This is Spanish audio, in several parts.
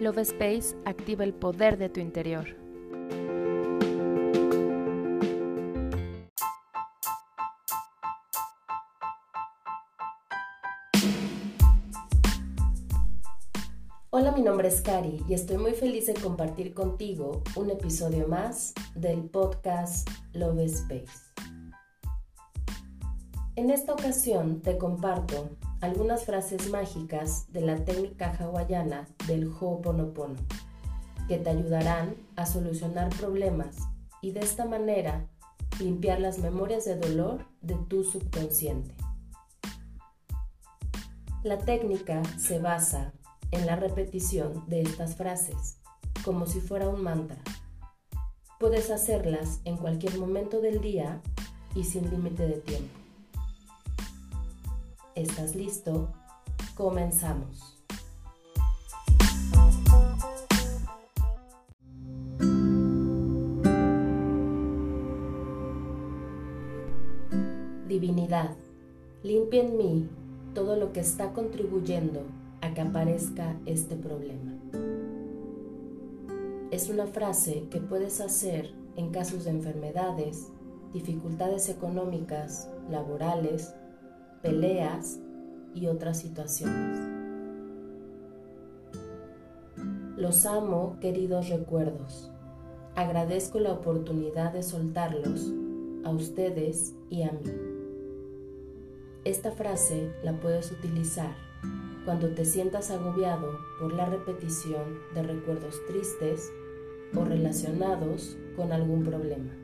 Love Space activa el poder de tu interior. Hola, mi nombre es Cari y estoy muy feliz de compartir contigo un episodio más del podcast Love Space. En esta ocasión te comparto algunas frases mágicas de la técnica hawaiana del Ho'oponopono que te ayudarán a solucionar problemas y de esta manera limpiar las memorias de dolor de tu subconsciente. La técnica se basa en la repetición de estas frases, como si fuera un mantra. Puedes hacerlas en cualquier momento del día y sin límite de tiempo. ¿Estás listo? Comenzamos. Divinidad, limpia en mí todo lo que está contribuyendo a que aparezca este problema. Es una frase que puedes hacer en casos de enfermedades, dificultades económicas, laborales, peleas y otras situaciones. Los amo, queridos recuerdos. Agradezco la oportunidad de soltarlos a ustedes y a mí. Esta frase la puedes utilizar cuando te sientas agobiado por la repetición de recuerdos tristes o relacionados con algún problema.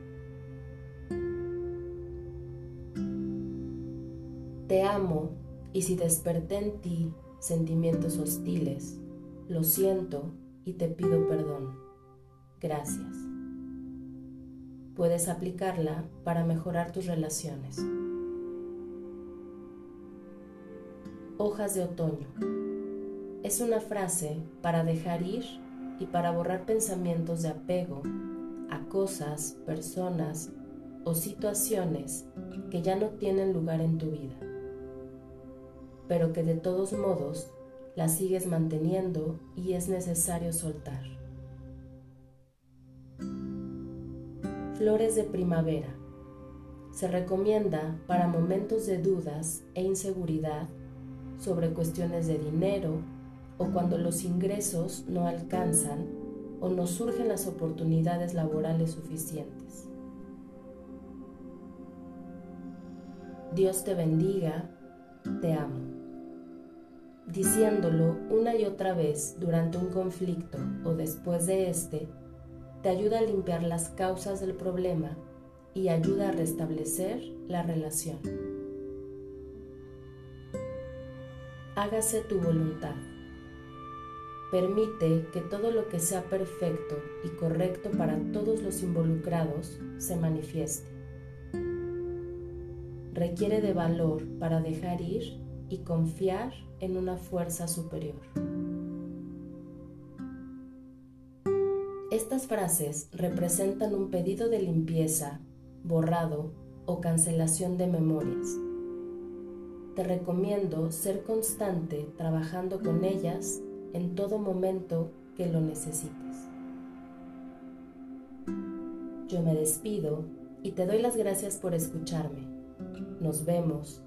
Te amo y si desperté en ti sentimientos hostiles, lo siento y te pido perdón. Gracias. Puedes aplicarla para mejorar tus relaciones. Hojas de otoño. Es una frase para dejar ir y para borrar pensamientos de apego a cosas, personas o situaciones que ya no tienen lugar en tu vida pero que de todos modos la sigues manteniendo y es necesario soltar. Flores de primavera. Se recomienda para momentos de dudas e inseguridad sobre cuestiones de dinero o cuando los ingresos no alcanzan o no surgen las oportunidades laborales suficientes. Dios te bendiga, te amo diciéndolo una y otra vez durante un conflicto o después de este, te ayuda a limpiar las causas del problema y ayuda a restablecer la relación. Hágase tu voluntad. Permite que todo lo que sea perfecto y correcto para todos los involucrados se manifieste. Requiere de valor para dejar ir y confiar en una fuerza superior. Estas frases representan un pedido de limpieza, borrado o cancelación de memorias. Te recomiendo ser constante trabajando con ellas en todo momento que lo necesites. Yo me despido y te doy las gracias por escucharme. Nos vemos